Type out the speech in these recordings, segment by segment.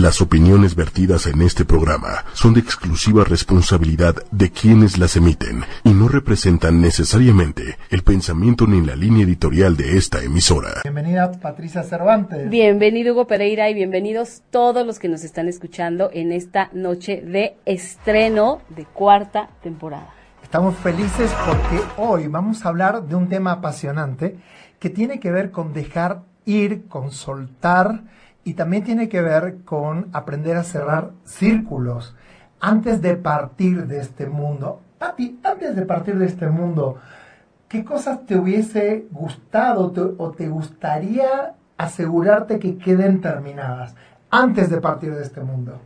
Las opiniones vertidas en este programa son de exclusiva responsabilidad de quienes las emiten y no representan necesariamente el pensamiento ni la línea editorial de esta emisora. Bienvenida Patricia Cervantes. Bienvenido Hugo Pereira y bienvenidos todos los que nos están escuchando en esta noche de estreno de cuarta temporada. Estamos felices porque hoy vamos a hablar de un tema apasionante que tiene que ver con dejar ir, con soltar y también tiene que ver con aprender a cerrar círculos antes de partir de este mundo. Pati, antes de partir de este mundo, ¿qué cosas te hubiese gustado o te gustaría asegurarte que queden terminadas antes de partir de este mundo?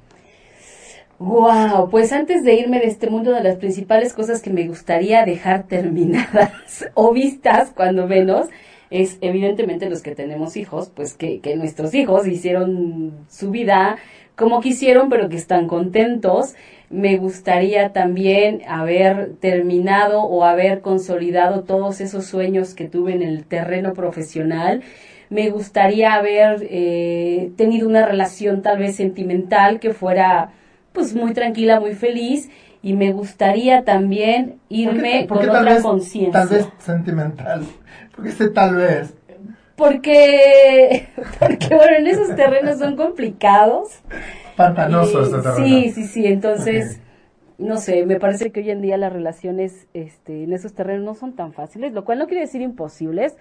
Wow, pues antes de irme de este mundo, de las principales cosas que me gustaría dejar terminadas o vistas cuando menos es evidentemente los que tenemos hijos, pues que, que nuestros hijos hicieron su vida como quisieron, pero que están contentos. Me gustaría también haber terminado o haber consolidado todos esos sueños que tuve en el terreno profesional. Me gustaría haber eh, tenido una relación tal vez sentimental que fuera pues muy tranquila, muy feliz y me gustaría también irme con otra conciencia. Tal vez sentimental. Porque ese tal vez. Porque, porque bueno, en esos terrenos son complicados. Pantanosos Sí, sí, sí. Entonces, no sé, me parece que hoy en día las relaciones este, en esos terrenos no son tan fáciles, lo cual no quiere decir imposibles,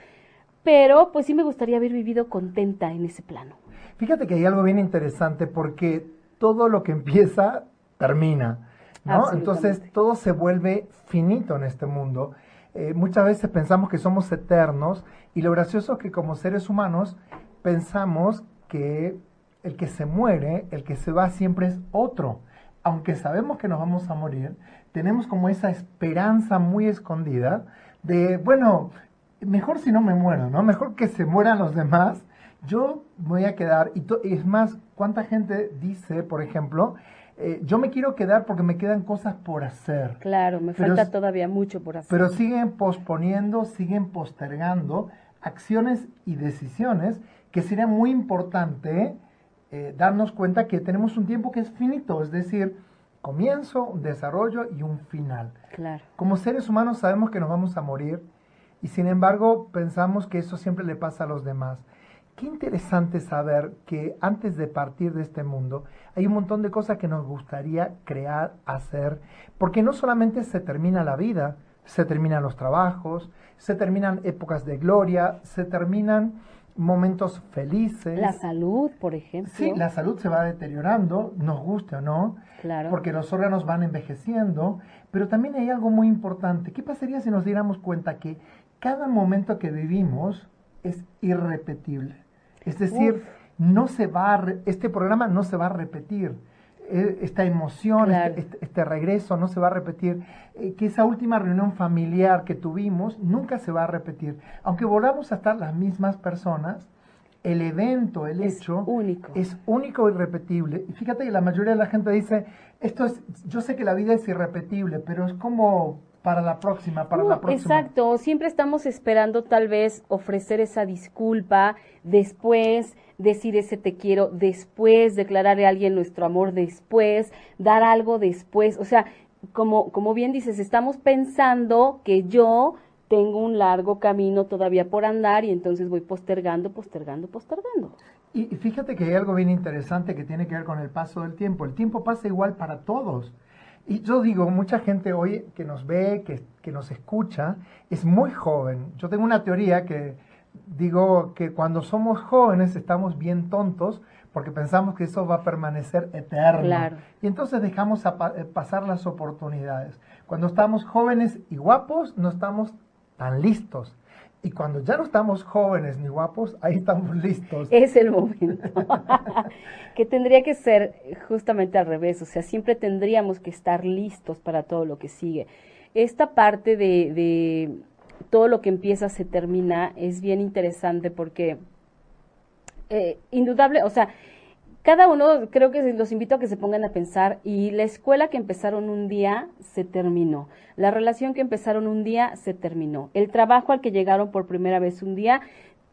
pero pues sí me gustaría haber vivido contenta en ese plano. Fíjate que hay algo bien interesante porque todo lo que empieza termina, ¿no? Entonces todo se vuelve finito en este mundo eh, muchas veces pensamos que somos eternos y lo gracioso es que como seres humanos pensamos que el que se muere, el que se va siempre es otro. Aunque sabemos que nos vamos a morir, tenemos como esa esperanza muy escondida de, bueno, mejor si no me muero, ¿no? Mejor que se mueran los demás. Yo voy a quedar, y es más, ¿cuánta gente dice, por ejemplo, eh, yo me quiero quedar porque me quedan cosas por hacer. Claro, me falta todavía mucho por hacer. Pero siguen posponiendo, siguen postergando acciones y decisiones que sería muy importante eh, darnos cuenta que tenemos un tiempo que es finito, es decir, comienzo, un desarrollo y un final. Claro. Como seres humanos sabemos que nos vamos a morir y sin embargo pensamos que eso siempre le pasa a los demás. Qué interesante saber que antes de partir de este mundo hay un montón de cosas que nos gustaría crear, hacer, porque no solamente se termina la vida, se terminan los trabajos, se terminan épocas de gloria, se terminan momentos felices. La salud, por ejemplo. Sí, la salud se va deteriorando, nos guste o no, claro. porque los órganos van envejeciendo, pero también hay algo muy importante. ¿Qué pasaría si nos diéramos cuenta que cada momento que vivimos es irrepetible? Es decir, no se va este programa no se va a repetir. E, esta emoción, este, este, este, regreso no se va a repetir. Eh, que esa última reunión familiar que tuvimos nunca se va a repetir. Aunque volvamos a estar las mismas personas, el evento, el hecho, único. es único y irrepetible. Y fíjate que la mayoría de la gente dice, esto es, yo sé que la vida es irrepetible, pero es como para la próxima, para la próxima. Exacto, siempre estamos esperando tal vez ofrecer esa disculpa, después decir ese te quiero, después declararle a alguien nuestro amor, después dar algo después, o sea, como, como bien dices, estamos pensando que yo tengo un largo camino todavía por andar y entonces voy postergando, postergando, postergando. Y fíjate que hay algo bien interesante que tiene que ver con el paso del tiempo. El tiempo pasa igual para todos. Y yo digo, mucha gente hoy que nos ve, que, que nos escucha, es muy joven. Yo tengo una teoría que digo que cuando somos jóvenes estamos bien tontos porque pensamos que eso va a permanecer eterno. Y entonces dejamos a eh, pasar las oportunidades. Cuando estamos jóvenes y guapos, no estamos tan listos. Y cuando ya no estamos jóvenes ni guapos, ahí estamos listos. Es el momento. que tendría que ser justamente al revés, o sea, siempre tendríamos que estar listos para todo lo que sigue. Esta parte de, de todo lo que empieza se termina es bien interesante porque eh, indudable, o sea, cada uno, creo que los invito a que se pongan a pensar y la escuela que empezaron un día se terminó, la relación que empezaron un día se terminó, el trabajo al que llegaron por primera vez un día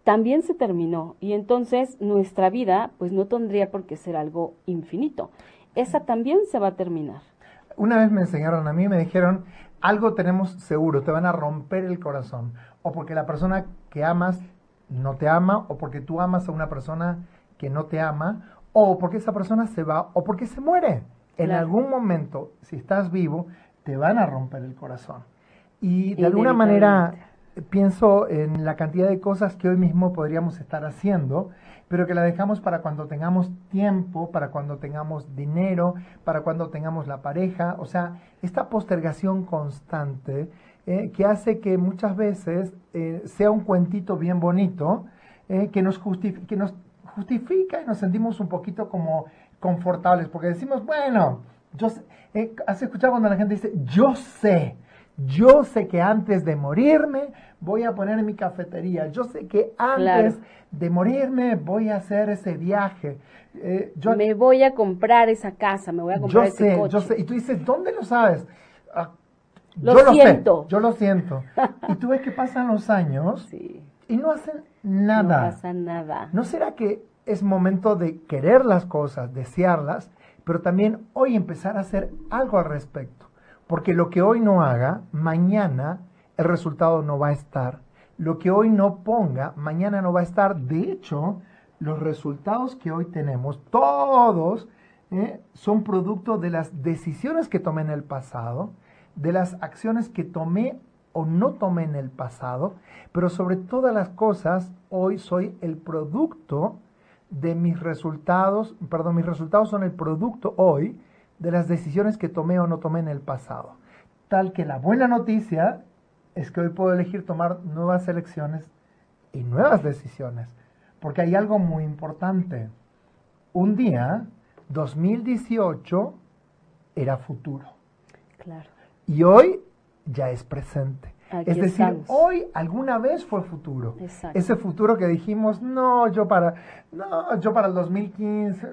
también se terminó y entonces nuestra vida pues no tendría por qué ser algo infinito. Esa también se va a terminar. Una vez me enseñaron a mí, me dijeron, algo tenemos seguro, te van a romper el corazón. O porque la persona que amas no te ama, o porque tú amas a una persona que no te ama, o porque esa persona se va, o porque se muere. En algún momento, si estás vivo, te van a romper el corazón. Y de alguna manera pienso en la cantidad de cosas que hoy mismo podríamos estar haciendo, pero que la dejamos para cuando tengamos tiempo, para cuando tengamos dinero, para cuando tengamos la pareja. O sea, esta postergación constante eh, que hace que muchas veces eh, sea un cuentito bien bonito, eh, que, nos que nos justifica y nos sentimos un poquito como confortables, porque decimos, bueno, yo sé, has escuchado cuando la gente dice, yo sé, yo sé que antes de morirme voy a poner mi cafetería. Yo sé que antes de morirme voy a hacer ese viaje. Eh, yo, me voy a comprar esa casa, me voy a comprar ese sé, coche. Yo sé, y tú dices, ¿dónde lo sabes? Ah, lo yo siento. Lo sé, yo lo siento. y tú ves que pasan los años y no hacen nada. No pasa nada. ¿No será que es momento de querer las cosas, desearlas, pero también hoy empezar a hacer algo al respecto? Porque lo que hoy no haga, mañana el resultado no va a estar. Lo que hoy no ponga, mañana no va a estar. De hecho, los resultados que hoy tenemos, todos, eh, son producto de las decisiones que tomé en el pasado, de las acciones que tomé o no tomé en el pasado, pero sobre todas las cosas, hoy soy el producto de mis resultados, perdón, mis resultados son el producto hoy de las decisiones que tomé o no tomé en el pasado. Tal que la buena noticia es que hoy puedo elegir tomar nuevas elecciones y nuevas decisiones. Porque hay algo muy importante. Un día, 2018, era futuro. Claro. Y hoy ya es presente. es decir, hoy alguna vez fue futuro. Ese futuro que dijimos, no, yo para, no, yo para el 2015,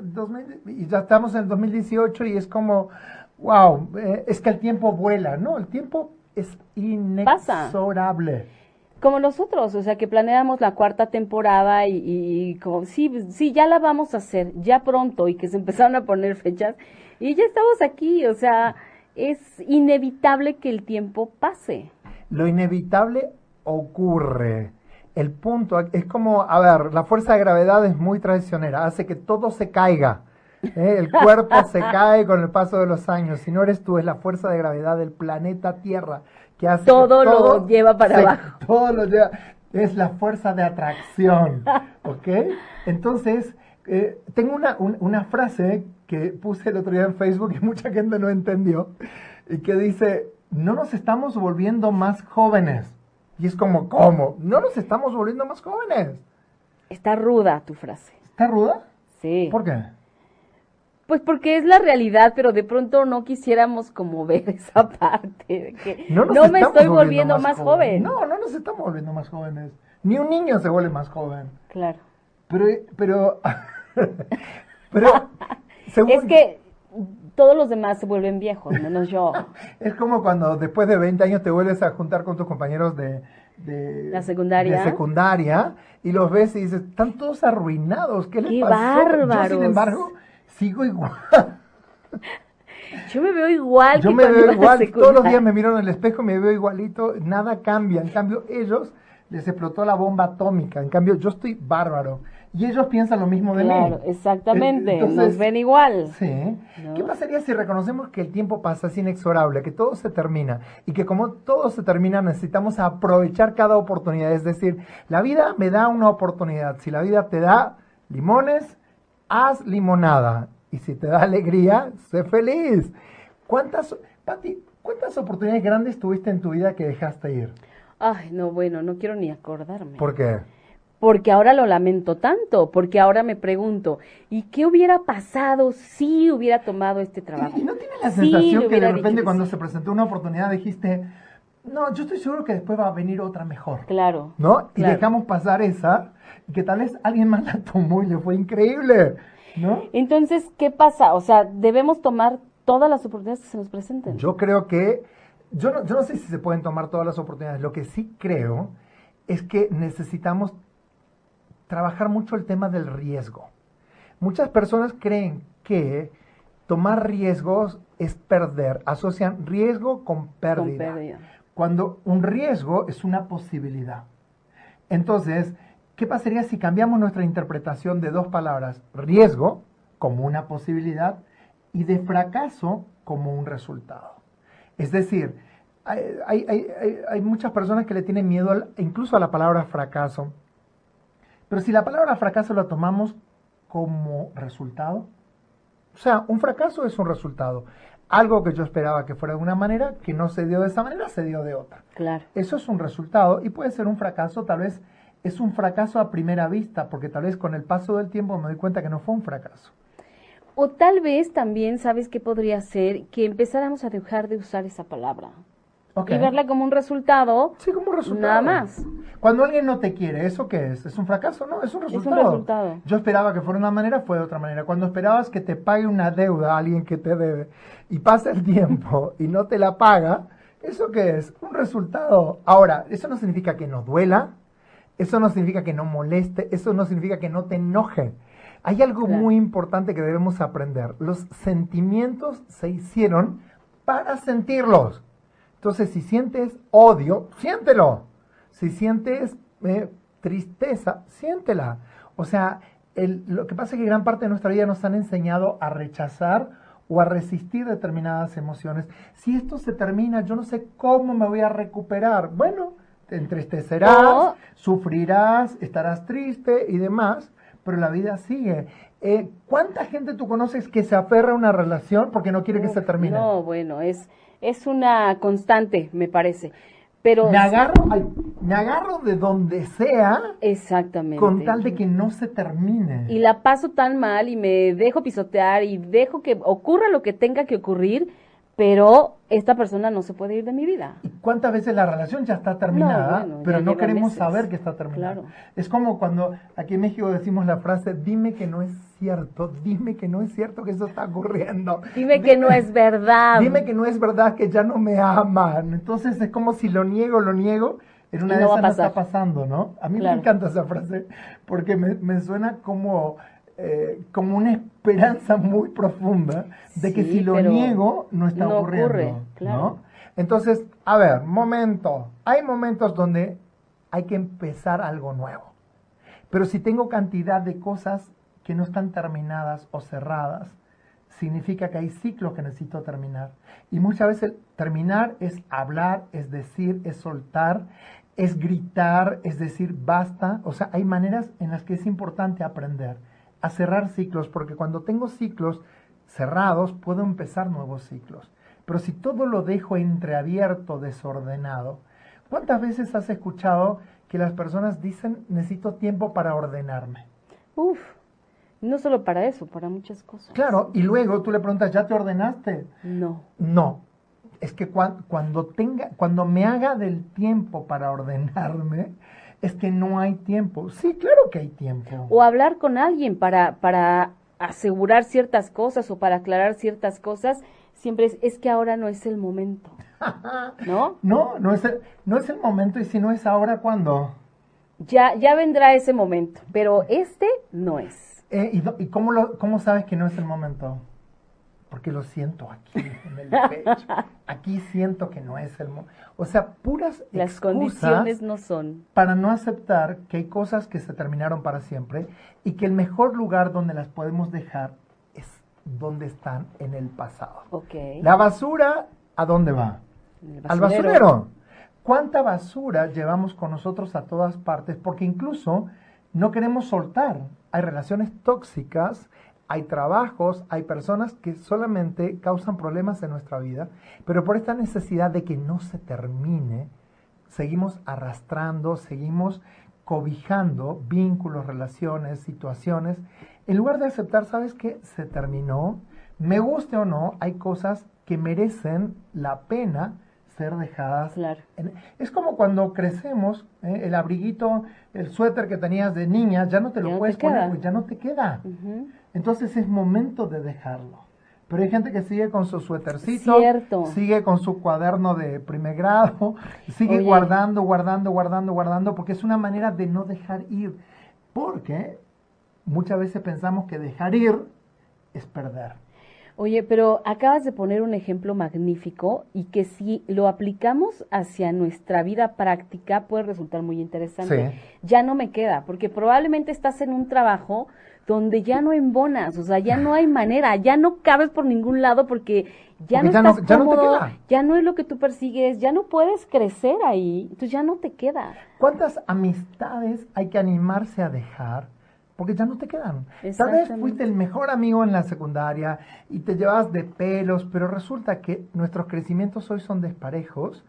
y ya estamos en el 2018 y es como, wow, eh, es que el tiempo vuela, ¿no? El tiempo es inexorable. Como nosotros, o sea, que planeamos la cuarta temporada y, como, sí, sí, ya la vamos a hacer, ya pronto, y que se empezaron a poner fechas, y ya estamos aquí, o sea, es inevitable que el tiempo pase. Lo inevitable ocurre. El punto es como, a ver, la fuerza de gravedad es muy traicionera, hace que todo se caiga. ¿eh? El cuerpo se cae con el paso de los años. Si no eres tú, es la fuerza de gravedad del planeta Tierra que hace todo, lo lleva para abajo. Todo lo lleva. Es la fuerza de atracción. ¿Ok? Entonces, eh, tengo una, una frase que puse el otro día en Facebook y mucha gente no entendió. Y que dice: No nos estamos volviendo más jóvenes. Y es como, ¿cómo? No nos estamos volviendo más jóvenes. Está ruda tu frase. ¿Está ruda? Sí. ¿Por qué? Pues porque es la realidad, pero de pronto no quisiéramos como ver esa parte de que no, me estoy volviendo, más, joven. No, no nos estamos volviendo más jóvenes. Ni un niño se vuelve más joven. Claro. Pero, pero, pero, es que todos los demás se vuelven viejos, menos yo. es como cuando después de 20 años te vuelves a juntar con tus compañeros de, de la secundaria. De secundaria y los ves y dices, están todos arruinados, ¿qué les Qué pasó? Bárbaros. Yo, sin embargo, sigo igual. Yo me veo igual. Yo me veo igual. Todos los días me miro en el espejo, me veo igualito. Nada cambia. En cambio, ellos les explotó la bomba atómica. En cambio, yo estoy bárbaro. Y ellos piensan lo mismo de claro, mí. exactamente. Nos ven igual. Sí. ¿Qué pasaría si reconocemos que el tiempo pasa, es inexorable, que todo se termina y que como todo se termina necesitamos aprovechar cada oportunidad? Es decir, la vida me da una oportunidad. Si la vida te da limones, haz limonada. Y si te da alegría, sé feliz. ¿Cuántas, Pati, cuántas oportunidades grandes tuviste en tu vida que dejaste ir? Ay, no, bueno, no quiero ni acordarme. ¿Por qué? Porque ahora lo lamento tanto, porque ahora me pregunto, ¿y qué hubiera pasado si hubiera tomado este trabajo? ¿Y, no tienes la sensación que de repente cuando se presentó una oportunidad dijiste, no, yo estoy seguro que después va a venir otra mejor? Claro. ¿No? Y dejamos pasar esa, y que tal vez alguien más la tomó y le fue increíble. ¿No? Entonces, ¿qué pasa? O sea, debemos tomar todas las oportunidades que se nos presenten. Yo creo que, yo no, yo no sé si se pueden tomar todas las oportunidades. Lo que sí creo es que necesitamos trabajar mucho el tema del riesgo. Muchas personas creen que tomar riesgos es perder, asocian riesgo con pérdida, cuando un riesgo es una posibilidad. Entonces, ¿qué pasaría si cambiamos nuestra interpretación de dos palabras, riesgo como una posibilidad y de fracaso como un resultado? Es decir, hay, muchas personas que le tienen miedo incluso a la palabra fracaso, pero si la palabra fracaso la tomamos como resultado, o sea, un fracaso es un resultado. Algo que yo esperaba que fuera de una manera, que no se dio de esa manera, se dio de otra. Claro. Eso es un resultado y puede ser un fracaso, tal vez es un fracaso a primera vista, porque tal vez con el paso del tiempo me doy cuenta que no fue un fracaso. O tal vez también, ¿sabes qué podría ser? Que empezáramos a dejar de usar esa palabra. Y verla como un resultado. Sí, como un resultado. Nada más. Cuando alguien no te quiere, ¿eso qué es? ¿Es un fracaso? No, es un resultado. Es un resultado. Yo esperaba que fuera de una manera, fue de otra manera. Cuando esperabas que te pague una deuda a alguien que te debe y pasa el tiempo y no te la paga, ¿eso qué es? Un resultado. Ahora, eso no significa que no duela, eso no significa que no moleste, eso no significa que no te enoje. Hay algo muy importante que debemos aprender. Los sentimientos se hicieron para sentirlos. Entonces, si sientes odio, siéntelo. Si sientes eh, tristeza, siéntela. O sea, lo que pasa es que gran parte de nuestra vida nos han enseñado a rechazar o a resistir determinadas emociones. Si esto se termina, yo no sé cómo me voy a recuperar. Bueno, te entristecerás, sufrirás, estarás triste y demás, pero la vida sigue. Eh, ¿Cuánta gente tú conoces que se aferra a una relación porque no quiere que se termine? No, bueno, es es una constante, me parece. Pero me agarro, me agarro de donde sea. Exactamente. Con tal de que no se termine. Y la paso tan mal y me dejo pisotear y dejo que ocurra lo que tenga que ocurrir pero esta persona no se puede ir de mi vida. ¿Y cuántas veces la relación ya está terminada, pero no queremos saber que está terminada? Es como cuando aquí en México decimos la frase, dime que no es cierto, dime que no es cierto que eso está ocurriendo. Dime, que no es verdad. Dime que no es verdad que ya no me aman. Entonces es como si lo niego, lo niego, en una de esas no está pasando, ¿no? A mí me encanta esa frase porque me, me suena como eh, como una esperanza muy profunda de que si lo niego no está ocurriendo. ¿no? Entonces, a ver, momento. Hay momentos donde hay que empezar algo nuevo. Pero si tengo cantidad de cosas que no están terminadas o cerradas, significa que hay ciclos que necesito terminar. Y muchas veces terminar es hablar, es decir, es soltar, es gritar, es decir, basta. O sea, hay maneras en las que es importante aprender a cerrar ciclos, porque cuando tengo ciclos cerrados puedo empezar nuevos ciclos. Pero si todo lo dejo entreabierto, desordenado, ¿cuántas veces has escuchado que las personas dicen necesito tiempo para ordenarme? Uf, no solo para eso, para muchas cosas. Claro, y luego tú le preguntas, ¿ya te ordenaste? No. No. Es que cuando tenga, cuando me haga del tiempo para ordenarme, es que no hay tiempo. Sí, claro que hay tiempo. O hablar con alguien para, para asegurar ciertas cosas o para aclarar ciertas cosas, siempre es, es que ahora no es el momento. ¿No? No, no es el, no es el momento y si no es ahora, ¿cuándo? Ya, ya vendrá ese momento, pero este no es. Eh, ¿Y, y cómo, lo, cómo sabes que no es el momento? Porque lo siento aquí en el pecho. Aquí siento que no es el momento. O sea, puras Las condiciones no son. Para no aceptar que hay cosas que se terminaron para siempre y que el mejor lugar donde las podemos dejar es donde están en el pasado. Okay. La basura, ¿a dónde va? Al basurero. ¿Cuánta basura llevamos con nosotros a todas partes? Porque incluso no queremos soltar. Hay relaciones tóxicas hay trabajos, hay personas que solamente causan problemas en nuestra vida, pero por esta necesidad de que no se termine, seguimos arrastrando, seguimos cobijando vínculos, relaciones, situaciones, en lugar de aceptar, ¿sabes qué? Se terminó, me guste o no, hay cosas que merecen la pena ser dejadas. es como cuando crecemos, ¿eh? el abriguito, el suéter que tenías de niña, ya no te lo puedes poner, pues ya no te queda. Entonces es momento de dejarlo. Pero hay gente que sigue con su suétercito, sigue con su cuaderno de primer grado, sigue guardando, guardando, guardando, guardando, porque es una manera de no dejar ir. Porque muchas veces pensamos que dejar ir es perder. Oye, pero acabas de poner un ejemplo magnífico y que si lo aplicamos hacia nuestra vida práctica puede resultar muy interesante. Ya no me queda, porque probablemente estás en un trabajo donde ya no embonas, o sea, ya no hay manera, ya no cabes por ningún lado porque ya no estás cómodo, ya no es lo que tú persigues, ya no puedes crecer ahí, entonces ya no te queda. ¿Cuántas amistades hay que animarse a dejar? Porque ya no te quedan. Tal vez fuiste el mejor amigo en la secundaria y te llevas de pelos, pero resulta que nuestros crecimientos hoy son desparejos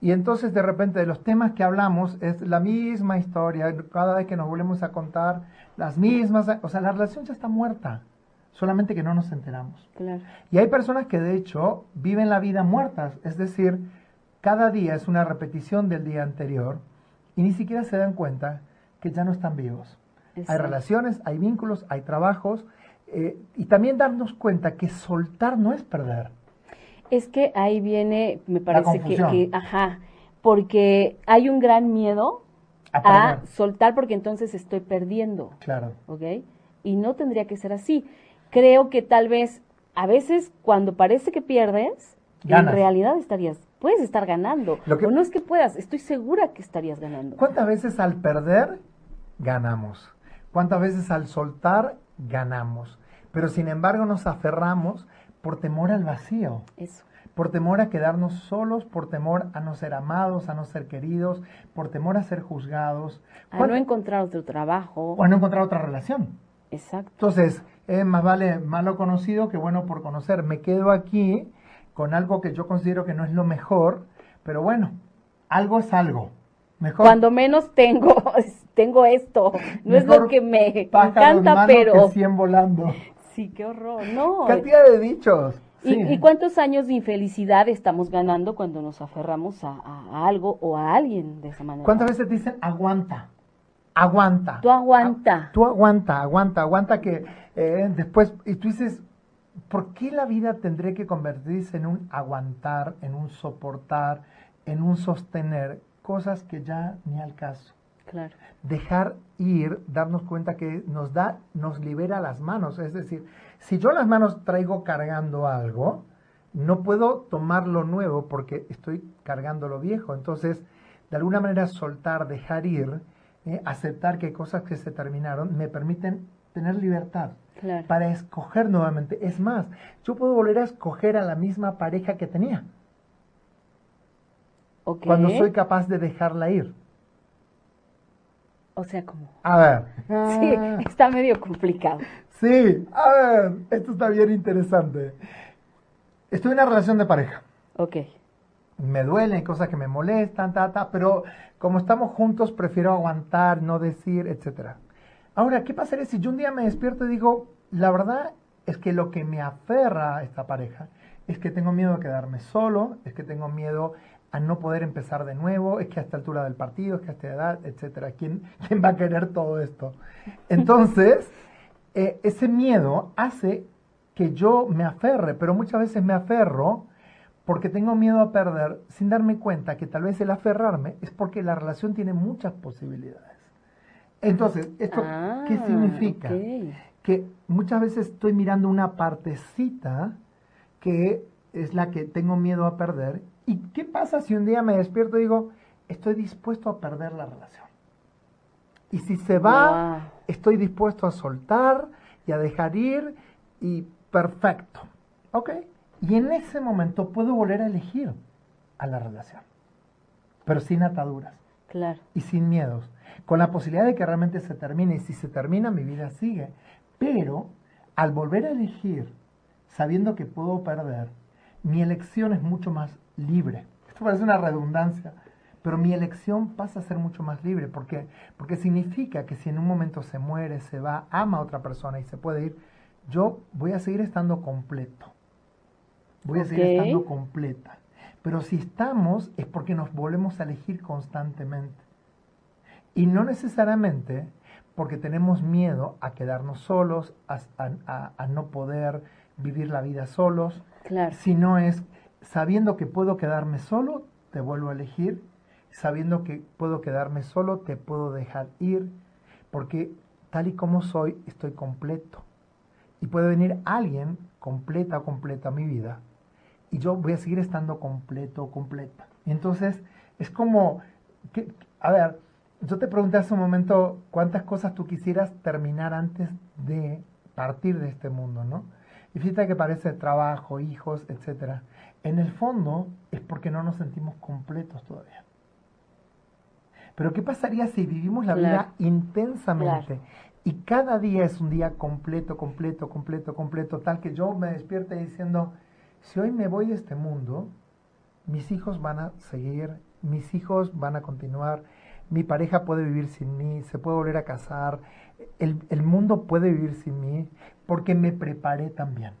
y entonces de repente de los temas que hablamos es la misma historia, cada vez que nos volvemos a contar las mismas, o sea, la relación ya está muerta, solamente que no nos enteramos. Y hay personas que de hecho viven la vida muertas, es decir, cada día es una repetición del día anterior y ni siquiera se dan cuenta que ya no están vivos. Hay relaciones, hay vínculos, hay trabajos eh, y también darnos cuenta que soltar no es perder. Es que ahí viene, me parece que, ajá, porque hay un gran miedo a, soltar porque entonces estoy perdiendo. Claro. ¿Ok? Y no tendría que ser así. Creo que tal vez a veces cuando parece que pierdes, en realidad estarías, puedes estar ganando. Lo que, o no es que puedas, estoy segura que estarías ganando. ¿Cuántas veces al perder ganamos? ¿Cuántas veces al soltar ganamos? Pero sin embargo nos aferramos por temor al vacío. Eso. Por temor a quedarnos solos, por temor a no ser amados, a no ser queridos, por temor a ser juzgados. A no encontrar otro trabajo. O a no encontrar otra relación. Exacto. Entonces, es más vale malo conocido que bueno por conocer. Me quedo aquí con algo que yo considero que no es lo mejor, pero bueno, algo es algo. Mejor. Cuando menos tengo, tengo esto. No es lo que me encanta, pero. Que volando. Sí, qué horror. No. Cantidad de dichos. ¿Y, cuántos años de infelicidad estamos ganando cuando nos aferramos a, algo o a alguien de esa manera? ¿Cuántas veces dicen aguanta? Aguanta. Tú aguanta. tú aguanta, aguanta, aguanta que eh, después, y tú dices, ¿por qué la vida tendría que convertirse en un aguantar, en un soportar, en un sostener cosas que ya ni al caso? Claro. Dejar ir, darnos cuenta que nos da, nos libera las manos. Es decir, si yo las manos traigo cargando algo, no puedo tomar lo nuevo porque estoy cargando lo viejo. Entonces, de alguna manera soltar, dejar ir, eh, aceptar que hay cosas que se terminaron, me permiten tener libertad para escoger nuevamente. Es más, yo puedo volver a escoger a la misma pareja que tenía. Cuando soy capaz de dejarla ir. O sea, como. A ver. Sí, está medio complicado. Sí, a ver, esto está bien interesante. Estoy en una relación de pareja. Ok. Me duelen, cosas que me molestan, ta, ta, pero como estamos juntos, prefiero aguantar, no decir, etcétera. Ahora, ¿qué pasaría si yo un día me despierto y digo, la verdad es que lo que me aferra a esta pareja es que tengo miedo a quedarme solo, es que tengo miedo a no poder empezar de nuevo, es que a esta altura del partido, es que a esta edad, etcétera. ¿Quién, quién va a querer todo esto? Entonces, eh, ese miedo hace que yo me aferre, pero muchas veces me aferro porque tengo miedo a perder sin darme cuenta que tal vez el aferrarme es porque la relación tiene muchas posibilidades. Entonces, ¿esto qué ah, significa? Que muchas veces estoy mirando una partecita que es la que tengo miedo a perder ¿Y qué pasa si un día me despierto y digo, estoy dispuesto a perder la relación? Y si se va, estoy dispuesto a soltar y a dejar ir y perfecto. ¿Ok? Y en ese momento puedo volver a elegir a la relación, pero sin ataduras. Claro. Y sin miedos. Con la posibilidad de que realmente se termine. Y si se termina, mi vida sigue. Pero al volver a elegir, sabiendo que puedo perder, mi elección es mucho más libre. Esto parece una redundancia, pero mi elección pasa a ser mucho más libre. ¿Por qué? Porque significa que si en un momento se muere, se va, ama a otra persona y se puede ir, yo voy a seguir estando completo. Voy a seguir estando completa. Pero si estamos es porque nos volvemos a elegir constantemente. Y no necesariamente porque tenemos miedo a quedarnos solos, a, no poder vivir la vida solos, claro. sino es sabiendo que puedo quedarme solo, te vuelvo a elegir. Sabiendo que puedo quedarme solo, te puedo dejar ir. porque tal y como soy, estoy completo. Y puede venir alguien completa o completa mi vida y yo voy a seguir estando completo o completa. Entonces es como, que, a ver, yo te pregunté hace un momento cuántas cosas tú quisieras terminar antes de partir de este mundo, ¿no? Y fíjate que parece trabajo, hijos, etcétera. En el fondo es porque no nos sentimos completos todavía. Pero ¿qué pasaría si vivimos la vida intensamente? Y cada día es un día completo, completo, completo, completo, tal que yo me despierte diciendo, si hoy me voy de este mundo, mis hijos van a seguir, mis hijos van a continuar, mi pareja puede vivir sin mí, se puede volver a casar, el, el mundo puede vivir sin mí, porque me preparé también.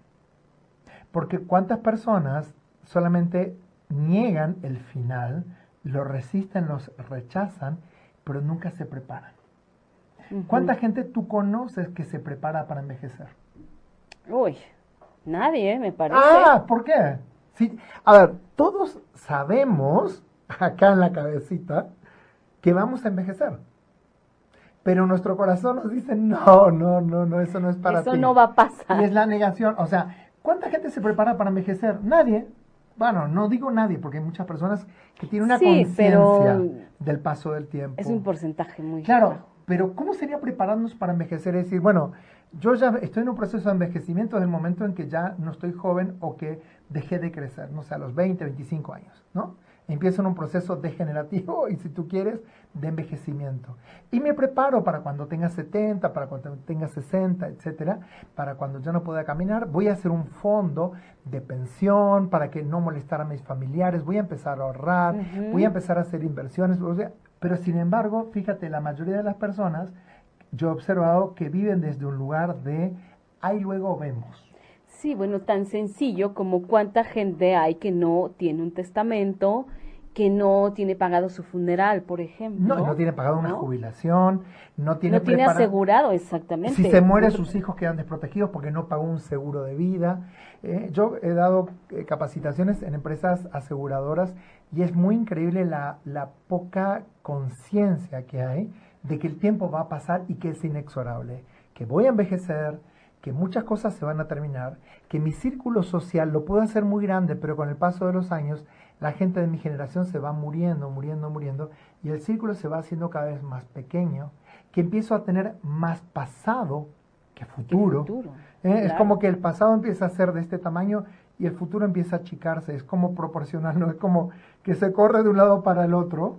Porque cuántas personas solamente niegan el final, lo resisten, los rechazan, pero nunca se preparan. ¿Cuánta gente tú conoces que se prepara para envejecer? Uy, nadie, me parece. Ah, ¿por qué? Sí, a ver, todos sabemos, acá en la cabecita, que vamos a envejecer. Pero nuestro corazón nos dice, no, no, no, no, eso no es para ti. Eso no va a pasar. Y es la negación. O sea, ¿cuánta gente se prepara para envejecer? Nadie. Bueno, no digo nadie, porque hay muchas personas que tienen una conciencia del paso del tiempo. Es un porcentaje muy Claro, pero ¿cómo sería prepararnos para envejecer? Es decir, bueno, yo ya estoy en un proceso de envejecimiento desde el momento en que ya no estoy joven o que dejé de crecer, no sé, a los 20, 25 años, ¿no? Empiezo en un proceso degenerativo y si tú quieres, de envejecimiento. Y me preparo para cuando tenga 70, para cuando tenga 60, etcétera, para cuando ya no pueda caminar, voy a hacer un fondo de pensión para que no molestar a mis familiares, voy a empezar a ahorrar, voy a empezar a hacer inversiones, pero sin embargo, fíjate, la mayoría de las personas, yo he observado que viven desde un lugar de ahí luego vemos. Sí, bueno, tan sencillo como cuánta gente hay que no tiene un testamento, que no tiene pagado su funeral, por ejemplo. No, no tiene pagado una jubilación, no tiene, no tiene asegurado exactamente. Si se muere, sus hijos quedan desprotegidos porque no pagó un seguro de vida. Eh, yo he dado eh, capacitaciones en empresas aseguradoras y es muy increíble la, la poca conciencia que hay de que el tiempo va a pasar y que es inexorable, que voy a envejecer, que muchas cosas se van a terminar, que mi círculo social lo puedo hacer muy grande, pero con el paso de los años la gente de mi generación se va muriendo, muriendo, muriendo, y el círculo se va haciendo cada vez más pequeño, que empiezo a tener más pasado que futuro. ¿Eh? Es como que el pasado empieza a ser de este tamaño y el futuro empieza a achicarse, es como proporcional, no es como que se corre de un lado para el otro.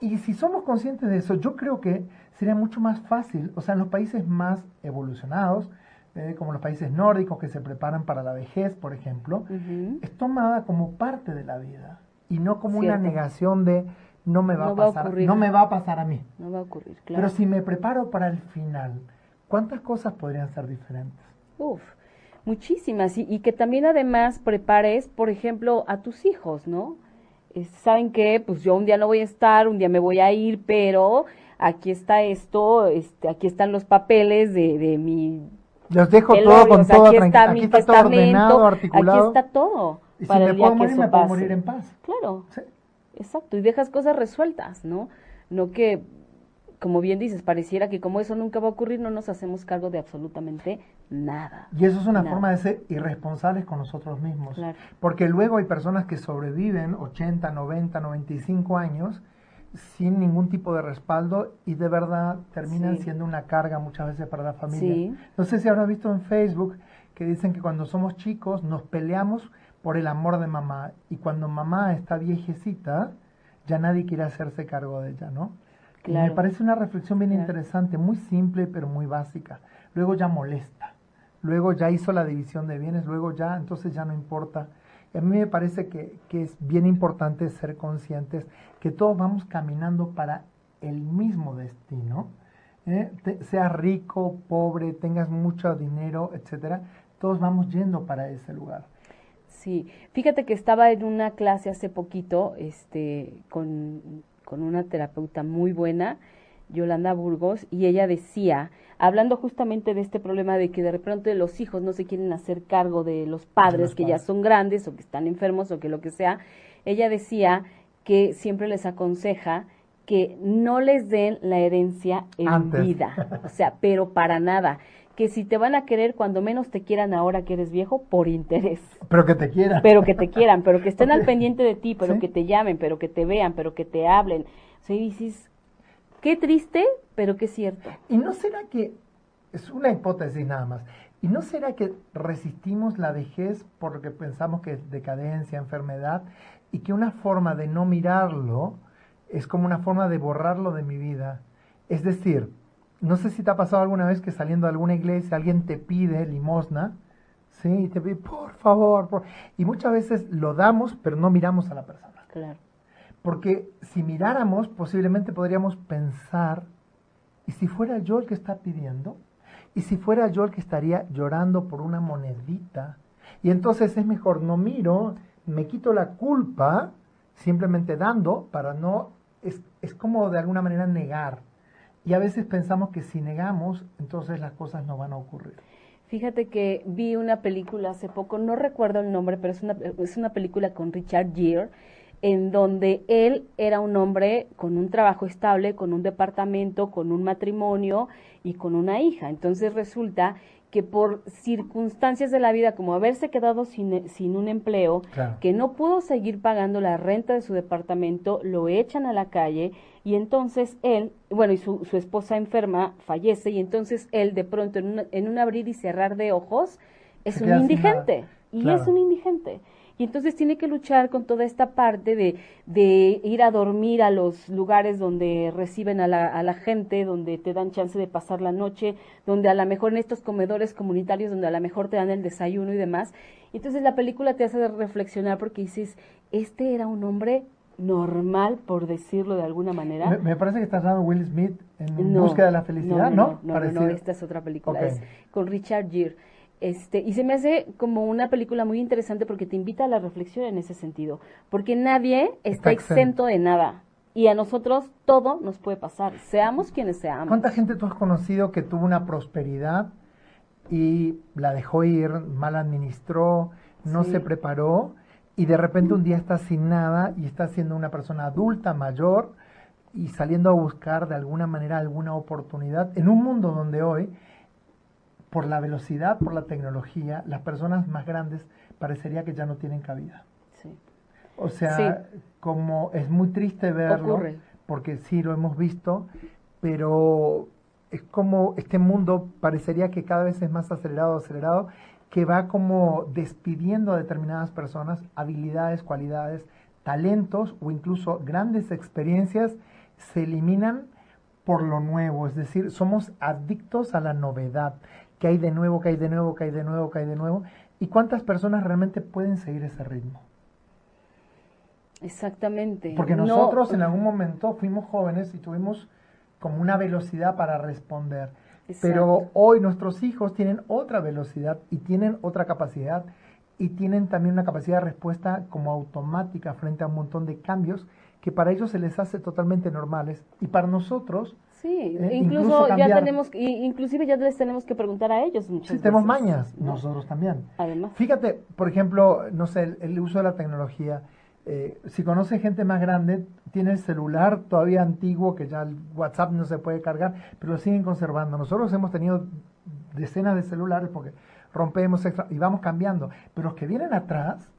Y si somos conscientes de eso, yo creo que sería mucho más fácil, o sea, en los países más evolucionados, eh, como los países nórdicos que se preparan para la vejez, por ejemplo, es tomada como parte de la vida y no como una negación de no me va a pasar, no me va a pasar a mí. No va a ocurrir, claro. Pero si me preparo para el final, ¿cuántas cosas podrían ser diferentes? Uf, muchísimas y, que también además prepares, por ejemplo, a tus hijos, ¿no? Saben que pues yo un día no voy a estar, un día me voy a ir, pero aquí está esto, este, aquí están los papeles de, de mi los dejo todo con toda aquí está, aquí está todo ordenado, articulado. Aquí está todo. Y si me puedo morir, me puedo morir en paz. Claro. Exacto. Y dejas cosas resueltas, ¿no? No que, como bien dices, pareciera que como eso nunca va a ocurrir, no nos hacemos cargo de absolutamente nada. Y eso es una forma de ser irresponsables con nosotros mismos. Porque luego hay personas que sobreviven 80, 90, 95 años sin ningún tipo de respaldo y de verdad terminan siendo una carga muchas veces para la familia. No sé si habrán visto en Facebook que dicen que cuando somos chicos nos peleamos por el amor de mamá y cuando mamá está viejecita ya nadie quiere hacerse cargo de ella, ¿no? me parece una reflexión bien interesante, muy simple pero muy básica. Luego ya molesta, luego ya hizo la división de bienes, luego ya, entonces ya no importa a mí me parece que, es bien importante ser conscientes que todos vamos caminando para el mismo destino. ¿eh? sea rico, pobre, tengas mucho dinero, etcétera, todos vamos yendo para ese lugar. Sí, fíjate que estaba en una clase hace poquito, este, con, con una terapeuta muy buena, Yolanda Burgos, y ella decía hablando justamente de este problema de que de repente los hijos no se quieren hacer cargo de los padres que ya son grandes o que están enfermos o que lo que sea, ella decía que siempre les aconseja que no les den la herencia en vida, o sea, pero para nada que si te van a querer cuando menos te quieran ahora que eres viejo por interés. Pero que te quieran. Pero que te quieran, pero que estén al pendiente de ti, pero que te llamen, pero que te vean, pero que te hablen. O sea, dices, qué triste, pero qué cierto. ¿Y no será que, es una hipótesis nada más, ¿y no será que resistimos la vejez porque pensamos que es decadencia, enfermedad, y que una forma de no mirarlo es como una forma de borrarlo de mi vida? Es decir, no sé si te ha pasado alguna vez que saliendo de alguna iglesia alguien te pide limosna, ¿sí? Y te pide, por favor, y muchas veces lo damos, pero no miramos a la persona. Claro. Porque si miráramos, posiblemente podríamos pensar, ¿y si fuera yo el que está pidiendo? ¿Y si fuera yo el que estaría llorando por una monedita? Y entonces es mejor no miro, me quito la culpa, simplemente dando para no, es, es como de alguna manera negar y a veces pensamos que si negamos, entonces las cosas no van a ocurrir. Fíjate que vi una película hace poco, no recuerdo el nombre, pero es una, es una película con Richard Gere, en donde él era un hombre con un trabajo estable, con un departamento, con un matrimonio y con una hija. Entonces resulta que por circunstancias de la vida, como haberse quedado sin, sin un empleo, que no pudo seguir pagando la renta de su departamento, lo echan a la calle y entonces él, bueno, y su, su esposa enferma fallece y entonces él de pronto en, en un abrir y cerrar de ojos es un indigente y es un indigente. Y entonces tiene que luchar con toda esta parte de, de ir a dormir a los lugares donde reciben a la, a la gente, donde te dan chance de pasar la noche, donde a lo mejor en estos comedores comunitarios, donde a lo mejor te dan el desayuno y demás. Y entonces la película te hace reflexionar porque dices, este era un hombre normal, por decirlo de alguna manera. Me, parece que estás dando Will Smith en Busca de la Felicidad, ¿no? No, no, no, esta es otra película, es con Richard Gere. Este, y se me hace como una película muy interesante porque te invita a la reflexión en ese sentido, porque nadie está, exento de nada y a nosotros todo nos puede pasar, seamos quienes seamos. ¿Cuánta gente tú has conocido que tuvo una prosperidad y la dejó ir, mal administró, no se preparó y de repente un día está sin nada y está siendo una persona adulta, mayor y saliendo a buscar de alguna manera alguna oportunidad en un mundo donde hoy por la velocidad, por la tecnología, las personas más grandes parecería que ya no tienen cabida. Sí. O sea, como es muy triste verlo, porque sí lo hemos visto, pero es como este mundo parecería que cada vez es más acelerado, acelerado, que va como despidiendo a determinadas personas habilidades, cualidades, talentos o incluso grandes experiencias se eliminan por lo nuevo, es decir, somos adictos a la novedad que hay de nuevo, que hay de nuevo, que hay de nuevo, que hay de nuevo. ¿Y cuántas personas realmente pueden seguir ese ritmo? Exactamente. Porque nosotros en algún momento fuimos jóvenes y tuvimos como una velocidad para responder. Pero hoy nuestros hijos tienen otra velocidad y tienen otra capacidad y tienen también una capacidad de respuesta como automática frente a un montón de cambios que para ellos se les hace totalmente normales y para nosotros Sí, eh, incluso, ya tenemos, inclusive ya les tenemos que preguntar a ellos muchas sí, tenemos mañas, nosotros también. Además. Fíjate, por ejemplo, no sé, el, uso de la tecnología. Eh, si conoce gente más grande, tiene el celular todavía antiguo, que ya el WhatsApp no se puede cargar, pero lo siguen conservando. Nosotros hemos tenido decenas de celulares porque rompemos y vamos cambiando. Pero los que vienen atrás,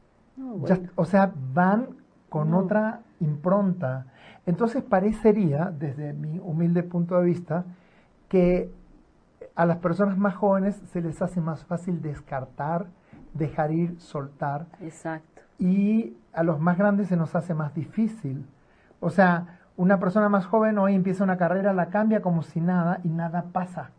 o sea, van con otra impronta entonces parecería, desde mi humilde punto de vista, que a las personas más jóvenes se les hace más fácil descartar, dejar ir, soltar. Exacto. Y a los más grandes se nos hace más difícil. O sea, una persona más joven hoy empieza una carrera, la cambia como si nada y nada pasa.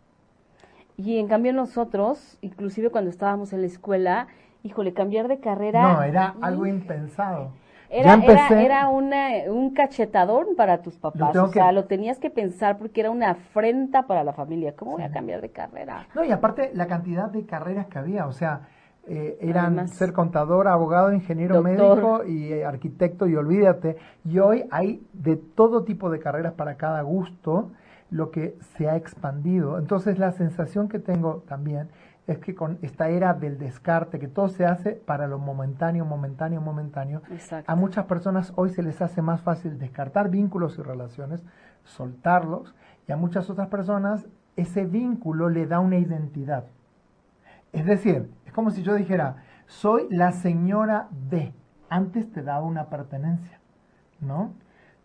Y en cambio nosotros, inclusive cuando estábamos en la escuela, híjole, cambiar de carrera... No, era algo impensado. Era, era, era una, un cachetador para tus papás. O sea, lo tenías que pensar porque era una afrenta para la familia. ¿Cómo voy a cambiar de carrera? No, y aparte la cantidad de carreras que había. O sea, eh, eran ser contador, abogado, ingeniero médico y eh, arquitecto y olvídate. Y hoy hay de todo tipo de carreras para cada gusto lo que se ha expandido. Entonces la sensación que tengo también es que con esta era del descarte, que todo se hace para lo momentáneo, momentáneo, momentáneo, a muchas personas hoy se les hace más fácil descartar vínculos y relaciones, soltarlos, y a muchas otras personas ese vínculo le da una identidad. Es decir, es como si yo dijera, soy la señora de, antes te daba una pertenencia, ¿no?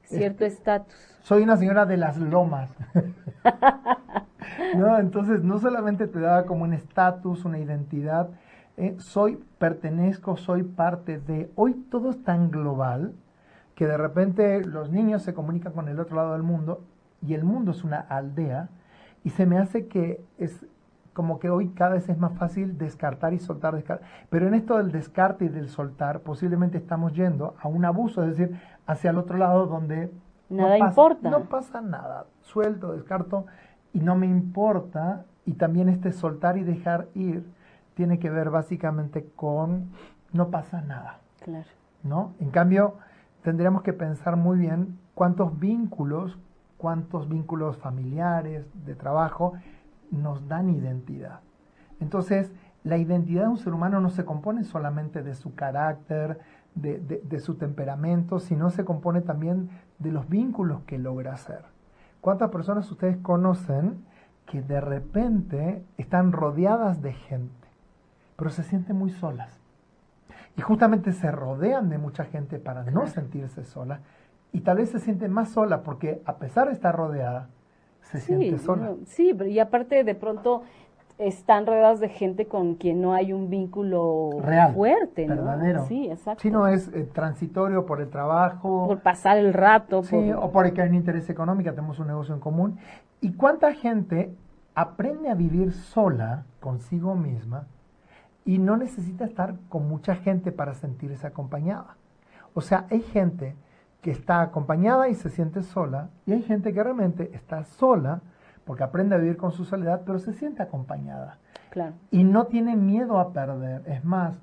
Cierto estatus. Soy una señora de las lomas. ¿No? Entonces, no solamente te daba como un estatus, una identidad, eh, soy, pertenezco, soy parte de. Hoy todo es tan global que de repente los niños se comunican con el otro lado del mundo y el mundo es una aldea y se me hace que es como que hoy cada vez es más fácil descartar y soltar, descartar. Pero en esto del descarte y del soltar, posiblemente estamos yendo a un abuso, es decir, hacia el otro lado donde nada no pasa, importa. No pasa nada, suelto, descarto y no me importa. Y también este soltar y dejar ir tiene que ver básicamente con no pasa nada. Claro. ¿No? En cambio, tendríamos que pensar muy bien cuántos vínculos, cuántos vínculos familiares, de trabajo, nos dan identidad. Entonces, la identidad de un ser humano no se compone solamente de su carácter, de, de, su temperamento, sino se compone también de los vínculos que logra hacer. ¿Cuántas personas ustedes conocen que de repente están rodeadas de gente, pero se sienten muy solas? Y justamente se rodean de mucha gente para no sentirse sola y tal vez se sienten más sola porque a pesar de estar rodeada, se siente sola. sí, y aparte de pronto están rodeadas de gente con quien no hay un vínculo Real, fuerte, ¿no? Verdadero. Sí, exacto. Si no es eh, transitorio por el trabajo. Por pasar el rato. Sí, o por hay un interés económico, tenemos un negocio en común. ¿Y cuánta gente aprende a vivir sola consigo misma y no necesita estar con mucha gente para sentirse acompañada? O sea, hay gente que está acompañada y se siente sola y hay gente que realmente está sola porque aprende a vivir con su soledad, pero se siente acompañada. Claro. Y no tiene miedo a perder. Es más,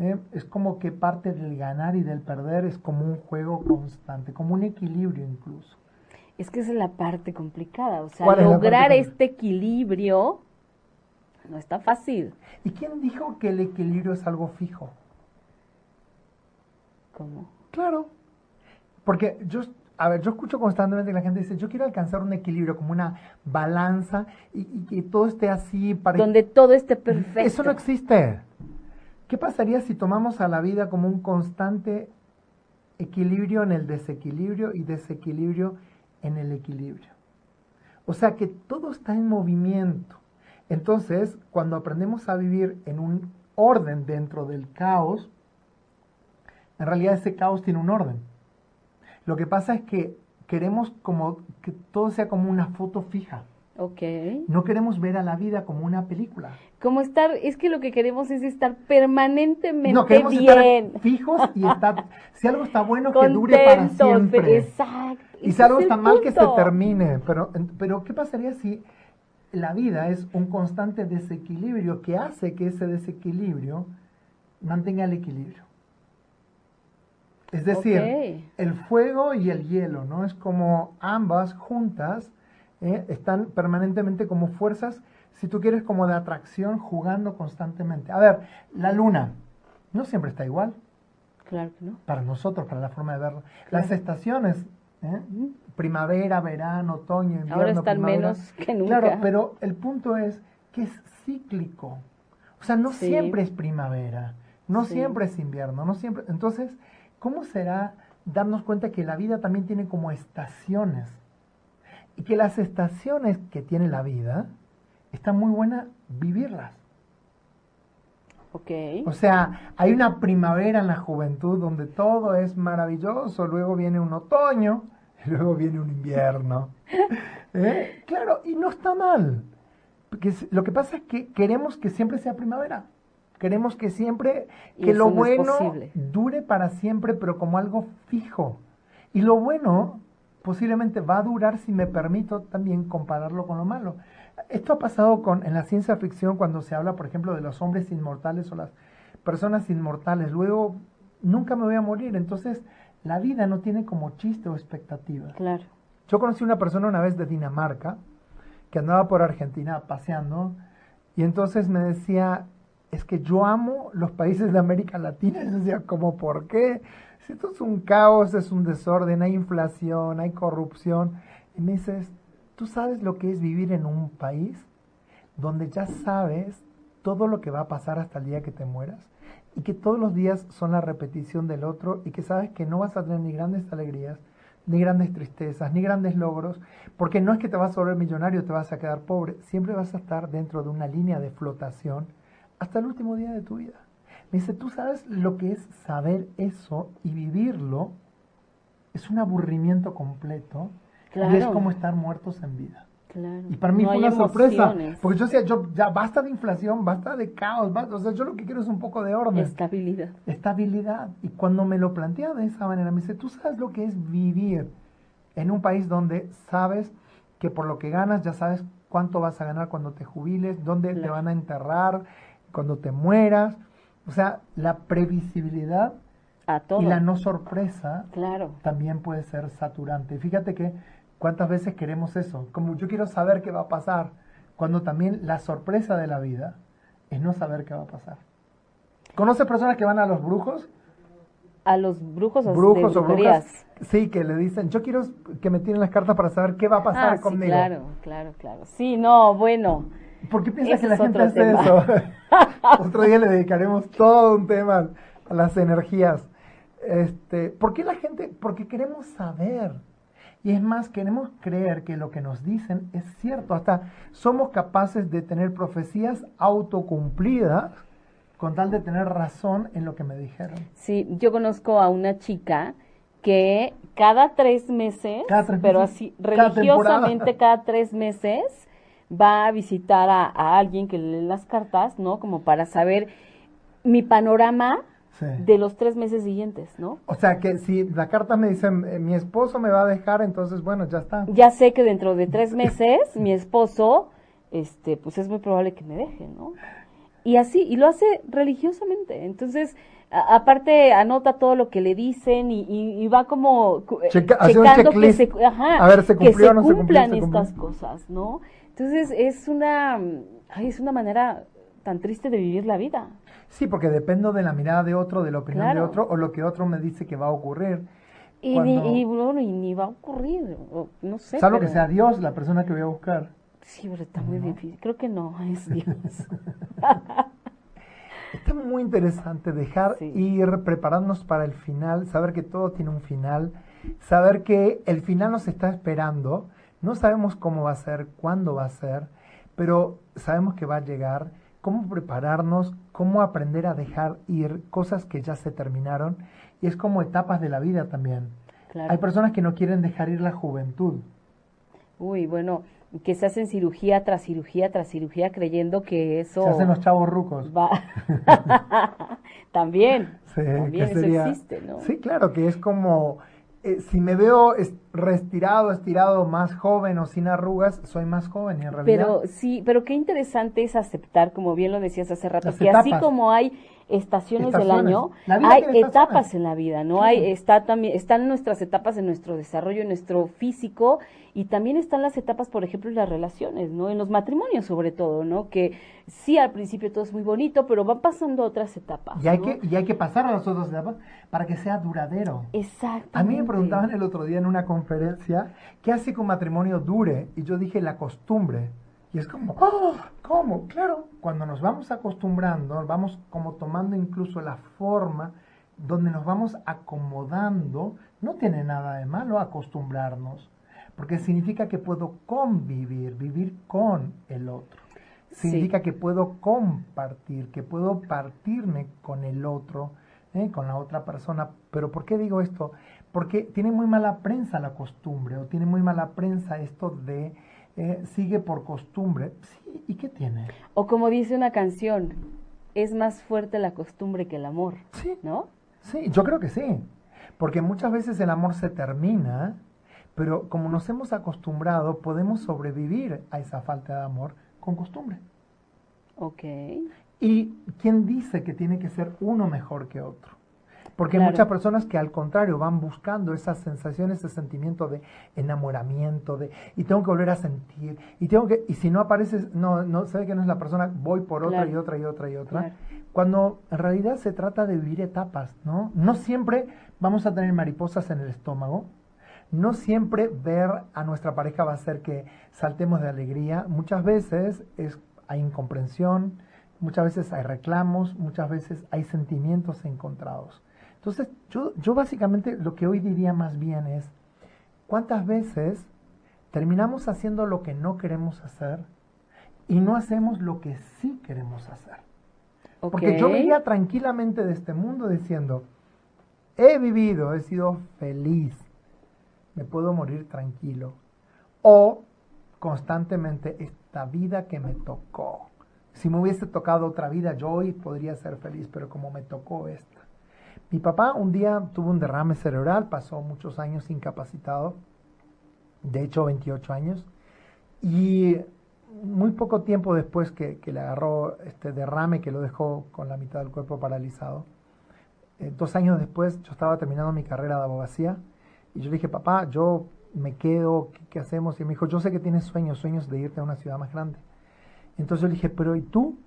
eh, es como que parte del ganar y del perder es como un juego constante, como un equilibrio incluso. Es que esa es la parte complicada, o sea, lograr este equilibrio no está fácil. ¿Y quién dijo que el equilibrio es algo fijo? ¿Cómo? Claro, porque yo a ver, yo escucho constantemente que la gente dice, yo quiero alcanzar un equilibrio, como una balanza, y, que todo esté así para... Donde todo esté perfecto. Eso no existe. ¿Qué pasaría si tomamos a la vida como un constante equilibrio en el desequilibrio y desequilibrio en el equilibrio? O sea que todo está en movimiento. Entonces, cuando aprendemos a vivir en un orden dentro del caos, en realidad ese caos tiene un orden. Lo que pasa es que queremos como que todo sea como una foto fija. Ok. No queremos ver a la vida como una película. Como estar, es que lo que queremos es estar permanentemente no, queremos Estar fijos y estar, si algo está bueno, que dure para siempre. Exacto. Y si algo está mal, que se termine. Pero, pero, ¿qué pasaría si la vida es un constante desequilibrio que hace que ese desequilibrio mantenga el equilibrio? Es decir, el fuego y el hielo, ¿no? Es como ambas juntas ¿eh? están permanentemente como fuerzas, si tú quieres, como de atracción, jugando constantemente. A ver, la luna no siempre está igual. Claro que no. Para nosotros, para la forma de verlo. Las estaciones, ¿eh? primavera, verano, otoño, invierno. Ahora están menos que nunca. Claro, pero el punto es que es cíclico. O sea, no siempre es primavera, no siempre es invierno, no siempre. Entonces, ¿cómo será darnos cuenta que la vida también tiene como estaciones? Y que las estaciones que tiene la vida, está muy buena vivirlas. Ok. O sea, hay una primavera en la juventud donde todo es maravilloso, luego viene un otoño, y luego viene un invierno. ¿Eh? Claro, y no está mal. Porque lo que pasa es que queremos que siempre sea primavera. Queremos que siempre, que lo bueno dure para siempre, pero como algo fijo. Y lo bueno posiblemente va a durar si me permito también compararlo con lo malo. Esto ha pasado con, en la ciencia ficción cuando se habla, por ejemplo, de los hombres inmortales o las personas inmortales. Luego, nunca me voy a morir. Entonces, la vida no tiene como chiste o expectativa. Claro. Yo conocí una persona una vez de Dinamarca que andaba por Argentina paseando Y entonces me decía, es que yo amo los países de América Latina. Y yo decía, ¿cómo por qué? Si esto es un caos, es un desorden, hay inflación, hay corrupción. Y me dices, ¿tú sabes lo que es vivir en un país donde ya sabes todo lo que va a pasar hasta el día que te mueras? Y que todos los días son la repetición del otro y que sabes que no vas a tener ni grandes alegrías, ni grandes tristezas, ni grandes logros, porque no es que te vas a volver millonario, te vas a quedar pobre, siempre vas a estar dentro de una línea de flotación hasta el último día de tu vida. Me dice, tú sabes lo que es saber eso y vivirlo, es un aburrimiento completo y es como estar muertos en vida. Y para mí fue una sorpresa, porque yo decía, yo, ya basta de inflación, basta de caos, o sea, yo lo que quiero es un poco de orden. Estabilidad. Estabilidad. Y cuando me lo plantea de esa manera, me dice, tú sabes lo que es vivir en un país donde sabes que por lo que ganas ya sabes cuánto vas a ganar cuando te jubiles, dónde te van a enterrar, cuando te mueras. O sea, la previsibilidad y la no sorpresa claro. también puede ser saturante. Fíjate que ¿Cuántas veces queremos eso? Como yo quiero saber qué va a pasar, cuando también la sorpresa de la vida es no saber qué va a pasar. ¿Conoces personas que van a los brujos? A los brujos, o brujos o brujas. Sí, que le dicen, yo quiero que me tiren las cartas para saber qué va a pasar ah, conmigo. claro, claro, claro. Sí, no, bueno. ¿Por qué piensas que la gente hace eso? otro día le dedicaremos todo un tema a las energías. Este, ¿Por qué la gente? Porque queremos saber. Y es más, queremos creer que lo que nos dicen es cierto. Hasta somos capaces de tener profecías autocumplidas con tal de tener razón en lo que me dijeron. Sí, yo conozco a una chica que cada tres meses, pero así religiosamente cada tres meses, va a visitar a, a, alguien que lee las cartas, ¿no? Como para saber mi panorama de los tres meses siguientes, ¿no? O sea que si la carta me dice mi esposo me va a dejar, entonces bueno, ya está. Ya sé que dentro de tres meses mi esposo, este, pues es muy probable que me deje, ¿no? Y así, y lo hace religiosamente. Entonces, aparte anota todo lo que le dicen y, va como eh, checando que se, ajá, a ver, ¿se cumplió, que se, cumplan estas cosas, ¿no? Entonces es una, ay, es una manera tan triste de vivir la vida. Sí, porque dependo de la mirada de otro, de la opinión de otro o lo que otro me dice que va a ocurrir. Y, ni, bueno, y ni va a ocurrir, no sé. Salvo que sea Dios la persona que voy a buscar. Sí, pero está muy difícil. Creo que no, es Dios. está muy interesante dejar ir, prepararnos para el final, saber que todo tiene un final, saber que el final nos está esperando. No sabemos cómo va a ser, cuándo va a ser, pero sabemos que va a llegar cómo prepararnos, cómo aprender a dejar ir cosas que ya se terminaron y es como etapas de la vida también. Hay personas que no quieren dejar ir la juventud. Uy, bueno, que se hacen cirugía tras cirugía tras cirugía creyendo que eso... Se hacen los chavos rucos. Va. también, también eso existe, ¿no? Sí, claro, que es como eh, si me veo retirado, estirado, más joven o sin arrugas, soy más joven en realidad. Pero sí, pero qué interesante es aceptar, como bien lo decías hace rato, que así como hay estaciones, del año, hay etapas en la vida, ¿no? Hay, está también, están nuestras etapas en nuestro desarrollo, en nuestro físico, y también están las etapas, por ejemplo, en las relaciones, ¿no? En los matrimonios sobre todo, ¿no? Que sí, al principio todo es muy bonito, pero van pasando otras etapas. Y hay, que, y hay que pasar a las otras etapas para que sea duradero. Exacto. A mí me preguntaban el otro día en una conferencia, ¿qué hace que un matrimonio dure? Y yo dije, la costumbre. Y es como, oh, ¿cómo? Claro, cuando nos vamos acostumbrando, vamos como tomando incluso la forma donde nos vamos acomodando, no tiene nada de malo acostumbrarnos, porque significa que puedo convivir, vivir con el otro. Significa que puedo compartir, que puedo partirme con el otro, ¿eh? con la otra persona. Pero ¿por qué digo esto? Porque tiene muy mala prensa la costumbre o tiene muy mala prensa esto de eh, sigue por costumbre. Sí, ¿y qué tiene? O como dice una canción, es más fuerte la costumbre que el amor. Sí. ¿No? Sí, yo creo que sí. Porque muchas veces el amor se termina, pero como nos hemos acostumbrado, podemos sobrevivir a esa falta de amor con costumbre. Ok. ¿Y quién dice que tiene que ser uno mejor que otro? Porque hay muchas personas que al contrario van buscando esas sensaciones, ese sentimiento de enamoramiento, de y tengo que volver a sentir, y tengo que, y si no apareces, no, no sabe que no es la persona, voy por otra y otra y otra y otra. Cuando en realidad se trata de vivir etapas, ¿no? No siempre vamos a tener mariposas en el estómago, no siempre ver a nuestra pareja va a hacer que saltemos de alegría. Muchas veces es, hay incomprensión, muchas veces hay reclamos, muchas veces hay sentimientos encontrados. Entonces, yo, yo básicamente lo que hoy diría más bien es, ¿cuántas veces terminamos haciendo lo que no queremos hacer y no hacemos lo que sí queremos hacer? Porque yo venía tranquilamente de este mundo diciendo, he vivido, he sido feliz, me puedo morir tranquilo. O constantemente esta vida que me tocó. Si me hubiese tocado otra vida, yo hoy podría ser feliz, pero como me tocó esta. Mi papá un día tuvo un derrame cerebral, pasó muchos años incapacitado, de hecho 28 años, y muy poco tiempo después que, le agarró este derrame que lo dejó con la mitad del cuerpo paralizado, eh, dos años después yo estaba terminando mi carrera de abogacía y yo le dije, papá, yo me quedo, ¿qué, hacemos? Y me dijo, yo sé que tienes sueños, sueños de irte a una ciudad más grande. Entonces yo le dije, pero ¿y tú?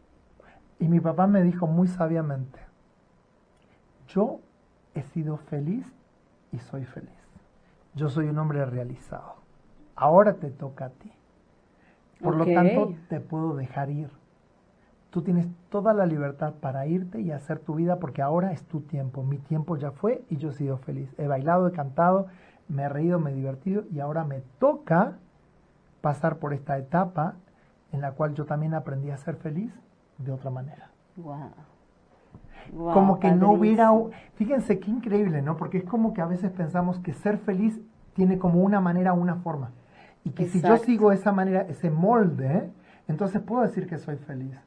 Y mi papá me dijo muy sabiamente, yo he sido feliz y soy feliz. Yo soy un hombre realizado. Ahora te toca a ti. Por lo tanto, te puedo dejar ir. Tú tienes toda la libertad para irte y hacer tu vida porque ahora es tu tiempo. Mi tiempo ya fue y yo he sido feliz. He bailado, he cantado, me he reído, me he divertido y ahora me toca pasar por esta etapa en la cual yo también aprendí a ser feliz de otra manera. Como que no hubiera, fíjense qué increíble, ¿no? Porque es como que a veces pensamos que ser feliz tiene como una manera, una forma. Y que si yo sigo esa manera, ese molde, entonces puedo decir que soy feliz.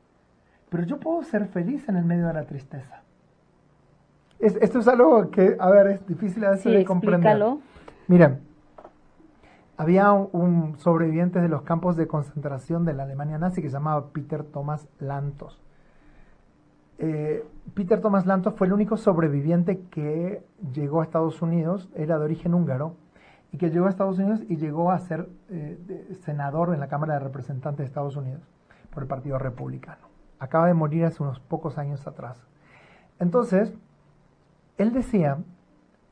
Pero yo puedo ser feliz en el medio de la tristeza. esto es algo que, a ver, es difícil a veces de comprender. Miren, había un, sobreviviente de los campos de concentración de la Alemania nazi que se llamaba Peter Thomas Lantos. Eh, Peter Thomas Lantos fue el único sobreviviente que llegó a Estados Unidos, era de origen húngaro, y que llegó a Estados Unidos y llegó a ser eh, senador en la Cámara de Representantes de Estados Unidos por el Partido Republicano. Acaba de morir hace unos pocos años atrás. Entonces, él decía,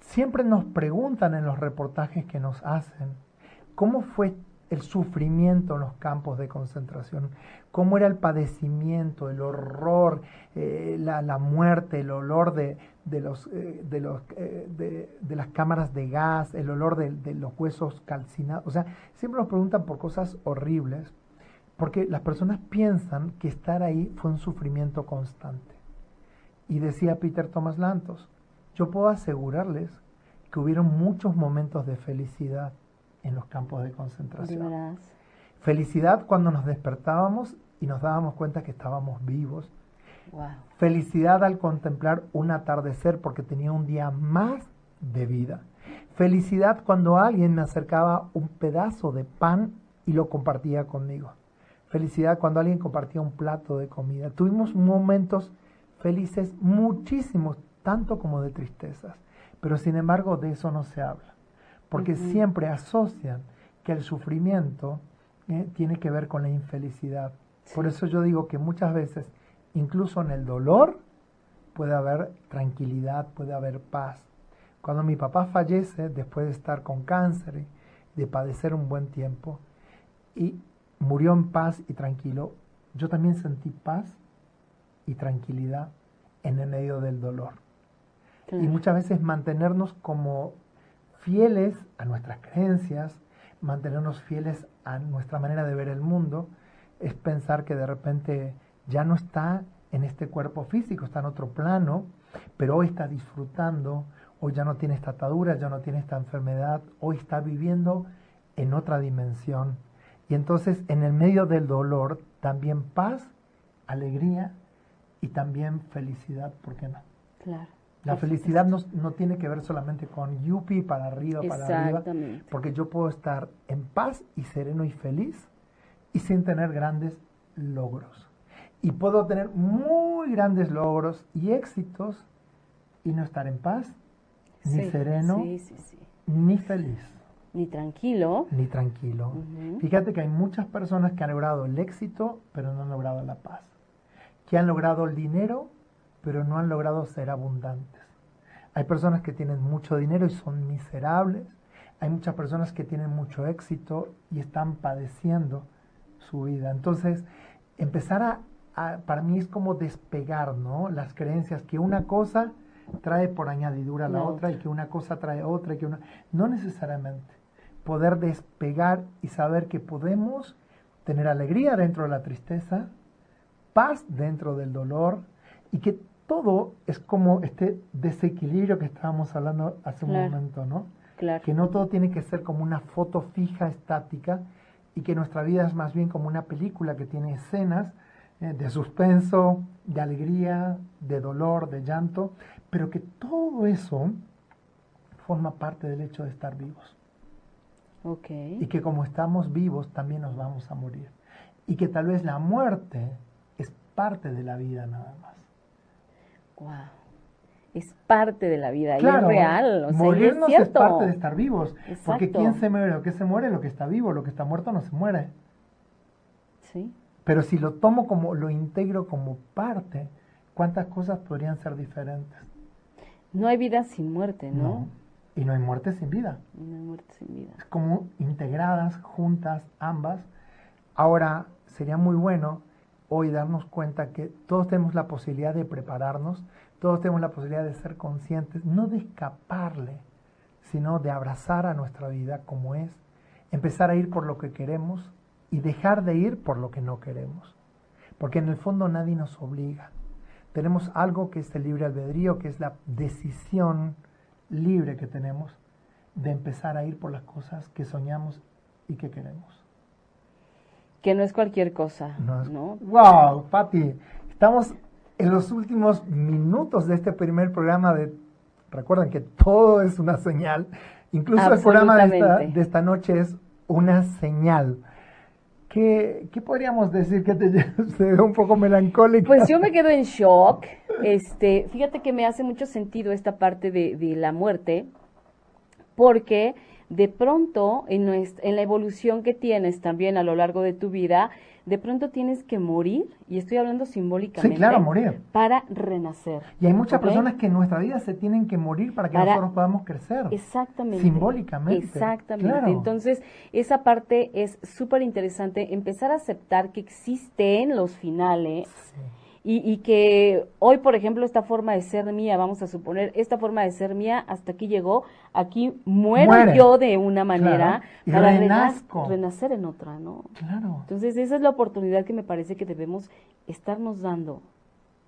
siempre nos preguntan en los reportajes que nos hacen, ¿Cómo fue el sufrimiento en los campos de concentración? ¿Cómo era el padecimiento, el horror, eh, la, muerte, el olor de, eh, de, los, eh, de, las cámaras de gas, el olor de, los huesos calcinados? O sea, siempre nos preguntan por cosas horribles, porque las personas piensan que estar ahí fue un sufrimiento constante. Y decía Peter Thomas Lantos, yo puedo asegurarles que hubieron muchos momentos de felicidad en los campos de concentración. Felicidad cuando nos despertábamos y nos dábamos cuenta que estábamos vivos. Felicidad al contemplar un atardecer porque tenía un día más de vida. Felicidad cuando alguien me acercaba un pedazo de pan y lo compartía conmigo. Felicidad cuando alguien compartía un plato de comida. Tuvimos momentos felices muchísimos, tanto como de tristezas. Pero sin embargo de eso no se habla porque siempre asocian que el sufrimiento eh, tiene que ver con la infelicidad. Por eso yo digo que muchas veces, incluso en el dolor, puede haber tranquilidad, puede haber paz. Cuando mi papá fallece, después de estar con cáncer y de padecer un buen tiempo, y murió en paz y tranquilo, yo también sentí paz y tranquilidad en el medio del dolor. Y muchas veces mantenernos como fieles a nuestras creencias, mantenernos fieles a nuestra manera de ver el mundo, es pensar que de repente ya no está en este cuerpo físico, está en otro plano, pero hoy está disfrutando, hoy ya no tiene esta atadura, ya no tiene esta enfermedad, hoy está viviendo en otra dimensión. Y entonces en el medio del dolor también paz, alegría y también felicidad, ¿por qué no? Claro. La felicidad no, no, tiene que ver solamente con yupi para arriba, para arriba, porque yo puedo estar en paz y sereno y feliz y sin tener grandes logros. Y puedo tener muy grandes logros y éxitos y no estar en paz, ni sereno, ni feliz. Ni tranquilo. Ni tranquilo. Fíjate que hay muchas personas que han logrado el éxito, pero no han logrado la paz. Que han logrado el dinero, pero no han logrado ser abundantes. Hay personas que tienen mucho dinero y son miserables. Hay muchas personas que tienen mucho éxito y están padeciendo su vida. Entonces, empezar a, para mí es como despegar, ¿no? Las creencias que una cosa trae por añadidura a la otra y que una cosa trae otra y que una... No necesariamente. Poder despegar y saber que podemos tener alegría dentro de la tristeza, paz dentro del dolor y que todo es como este desequilibrio que estábamos hablando hace un momento, ¿no? Claro. Que no todo tiene que ser como una foto fija, estática, y que nuestra vida es más bien como una película que tiene escenas eh, de suspenso, de alegría, de dolor, de llanto, pero que todo eso forma parte del hecho de estar vivos. Okay. Y que como estamos vivos también nos vamos a morir. Y que tal vez la muerte es parte de la vida nada más. Wow. Es parte de la vida y es real. O morirnos es, parte de estar vivos. Porque ¿quién se muere? Lo que se muere, lo que está vivo, lo que está muerto no se muere. Sí. Pero si lo tomo como, lo integro como parte, ¿cuántas cosas podrían ser diferentes? No hay vida sin muerte, ¿no? Y no hay muerte sin vida. No hay muerte sin vida. Es como integradas, juntas, ambas. Ahora, sería muy bueno hoy darnos cuenta que todos tenemos la posibilidad de prepararnos, todos tenemos la posibilidad de ser conscientes, no de escaparle, sino de abrazar a nuestra vida como es, empezar a ir por lo que queremos y dejar de ir por lo que no queremos. Porque en el fondo nadie nos obliga. Tenemos algo que es el libre albedrío, que es la decisión libre que tenemos de empezar a ir por las cosas que soñamos y que queremos que no es cualquier cosa, ¿no? Wow, Patti, estamos en los últimos minutos de este primer programa de, recuerden que todo es una señal, incluso el programa de esta, noche es una señal. ¿Qué, ¿Qué, podríamos decir que te, ve un poco melancólica? Pues yo me quedo en shock. Este, fíjate que me hace mucho sentido esta parte de, de la muerte, porque de pronto en, en, la evolución que tienes también a lo largo de tu vida, de pronto tienes que morir, y estoy hablando simbólicamente, sí, claro, morir. para renacer. Y hay muchas personas que en nuestra vida se tienen que morir para que nosotros podamos crecer. Exactamente. Simbólicamente. Exactamente. Entonces, esa parte es súper interesante, empezar a aceptar que existen los finales. Sí y, y, que hoy, por ejemplo, esta forma de ser mía, vamos a suponer, esta forma de ser mía hasta aquí llegó, aquí muero yo de una manera para renacer en otra, ¿no? Claro. Entonces, esa es la oportunidad que me parece que debemos estarnos dando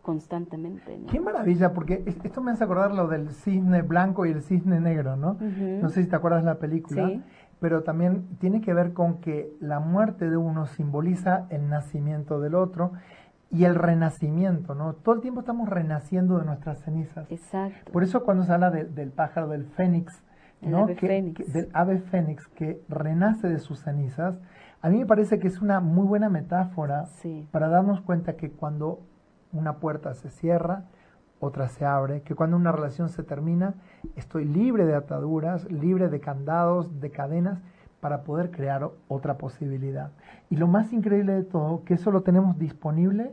constantemente. Qué maravilla, porque esto me hace acordar lo del cisne blanco y el cisne negro, ¿no? No sé si te acuerdas la película. Sí. Pero también tiene que ver con que la muerte de uno simboliza el nacimiento del otro y el renacimiento, ¿no? Todo el tiempo estamos renaciendo de nuestras cenizas. Exacto. Por eso cuando se habla del pájaro, del fénix, ¿no? del ave fénix que renace de sus cenizas, a mí me parece que es una muy buena metáfora para darnos cuenta que cuando una puerta se cierra, otra se abre, que cuando una relación se termina, estoy libre de ataduras, libre de candados, de cadenas, para poder crear otra posibilidad. Y lo más increíble de todo, que eso lo tenemos disponible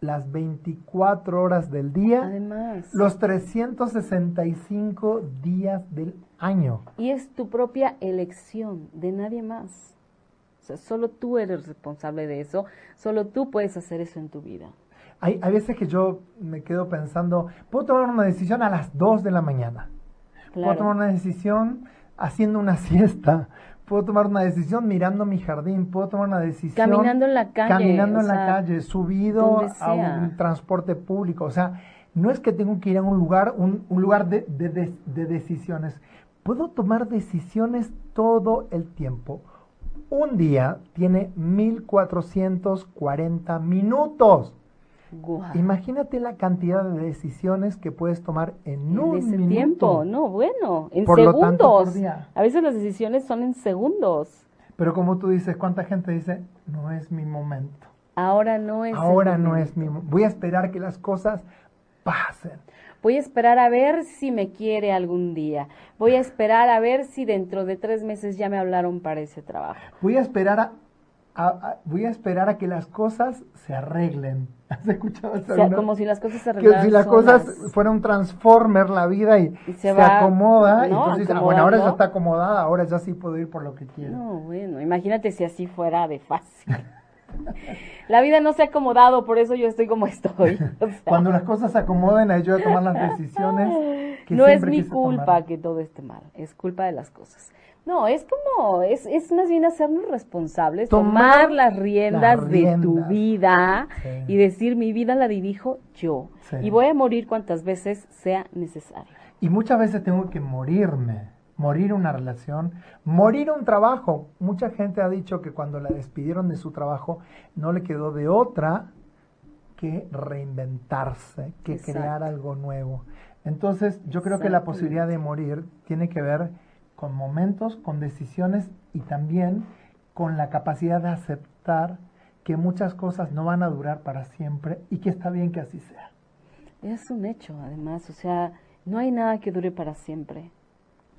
las 24 horas del día, Además, los 365 días del año. Y es tu propia elección, de nadie más. O sea, solo tú eres responsable de eso, solo tú puedes hacer eso en tu vida. Hay, hay veces que yo me quedo pensando, puedo tomar una decisión a las 2 de la mañana. Puedo tomar una decisión haciendo una siesta puedo tomar una decisión mirando mi jardín, puedo tomar una decisión caminando en la calle, caminando en la calle, subido a un transporte público, o sea, no es que tengo que ir a un lugar, un, lugar de, de decisiones, puedo tomar decisiones todo el tiempo. Un día tiene 1440 minutos. Imagínate la cantidad de decisiones que puedes tomar en, un ese tiempo. No, bueno, en segundos. A veces las decisiones son en segundos. Pero como tú dices, ¿cuánta gente dice, no es mi momento? Ahora no es Ahora no es mi Voy a esperar que las cosas pasen. Voy a esperar a ver si me quiere algún día. Voy a esperar a ver si dentro de tres meses ya me hablaron para ese trabajo. Voy a esperar a, voy a esperar a que las cosas se arreglen. ¿Has escuchado eso? como si las cosas se arreglaran. Que si las cosas fuera un transformer la vida y, se, acomoda, y entonces ah, bueno, ahora ya está acomodada, ahora ya sí puedo ir por lo que quiero. No, bueno, imagínate si así fuera de fácil. La vida no se ha acomodado, por eso yo estoy como estoy. Cuando las cosas se acomoden, ahí yo voy a tomar las decisiones. Que no es mi culpa que todo esté mal, es culpa de las cosas. No, es como, es, es más bien hacernos responsables, tomar, las, riendas de tu vida y decir, mi vida la dirijo yo y voy a morir cuantas veces sea necesario. Y muchas veces tengo que morirme, morir una relación, morir un trabajo. Mucha gente ha dicho que cuando la despidieron de su trabajo no le quedó de otra que reinventarse, que crear algo nuevo. Entonces, yo creo que la posibilidad de morir tiene que ver con momentos, con decisiones y también con la capacidad de aceptar que muchas cosas no van a durar para siempre y que está bien que así sea. Es un hecho, además, o sea, no hay nada que dure para siempre.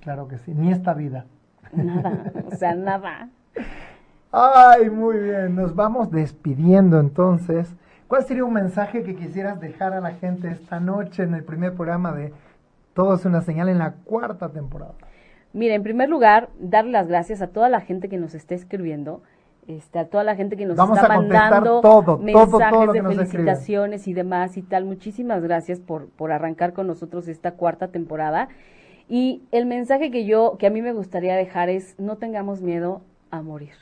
Claro que sí, ni esta vida. Nada, o sea, nada. Ay, muy bien, nos vamos despidiendo entonces. ¿Cuál sería un mensaje que quisieras dejar a la gente esta noche en el primer programa de Todo es una señal en la cuarta temporada? Mira, en primer lugar, dar las gracias a toda la gente que nos está escribiendo, este, a toda la gente que nos está mandando mensajes de felicitaciones y demás y tal. Muchísimas gracias por, por arrancar con nosotros esta cuarta temporada. Y el mensaje que yo, que a mí me gustaría dejar es, no tengamos miedo a morir.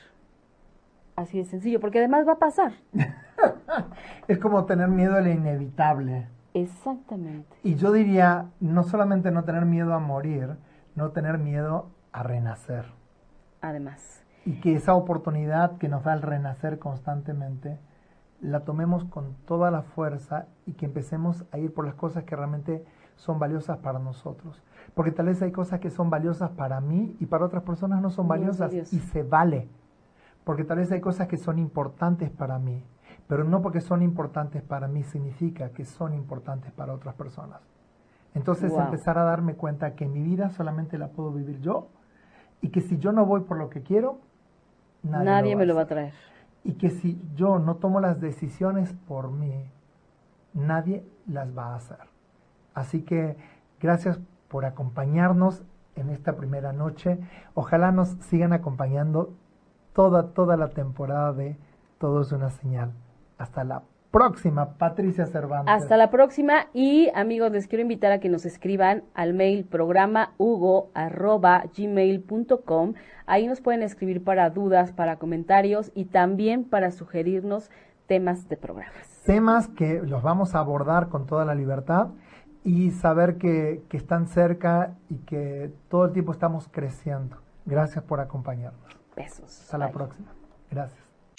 Así de sencillo, porque además va a pasar. es como tener miedo a lo inevitable. Exactamente. Y yo diría, no solamente no tener miedo a morir, no tener miedo a renacer. Además. Y que esa oportunidad que nos da el renacer constantemente, la tomemos con toda la fuerza y que empecemos a ir por las cosas que realmente son valiosas para nosotros. Porque tal vez hay cosas que son valiosas para mí y para otras personas no son valiosas y se vale. Porque tal vez hay cosas que son importantes para mí, pero no porque son importantes para mí significa que son importantes para otras personas. Entonces empezar a darme cuenta que mi vida solamente la puedo vivir yo y que si yo no voy por lo que quiero, nadie, me lo va a traer. Y que si yo no tomo las decisiones por mí, nadie las va a hacer. Así que gracias por acompañarnos en esta primera noche. Ojalá nos sigan acompañando toda, toda la temporada de Todo es una señal. Hasta la próxima, Patricia Cervantes. Hasta la próxima y amigos, les quiero invitar a que nos escriban al mail programa gmail.com. Ahí nos pueden escribir para dudas, para comentarios y también para sugerirnos temas de programas. Temas que los vamos a abordar con toda la libertad y saber que, que están cerca y que todo el tiempo estamos creciendo. Gracias por acompañarnos. Besos. Hasta la próxima. Gracias.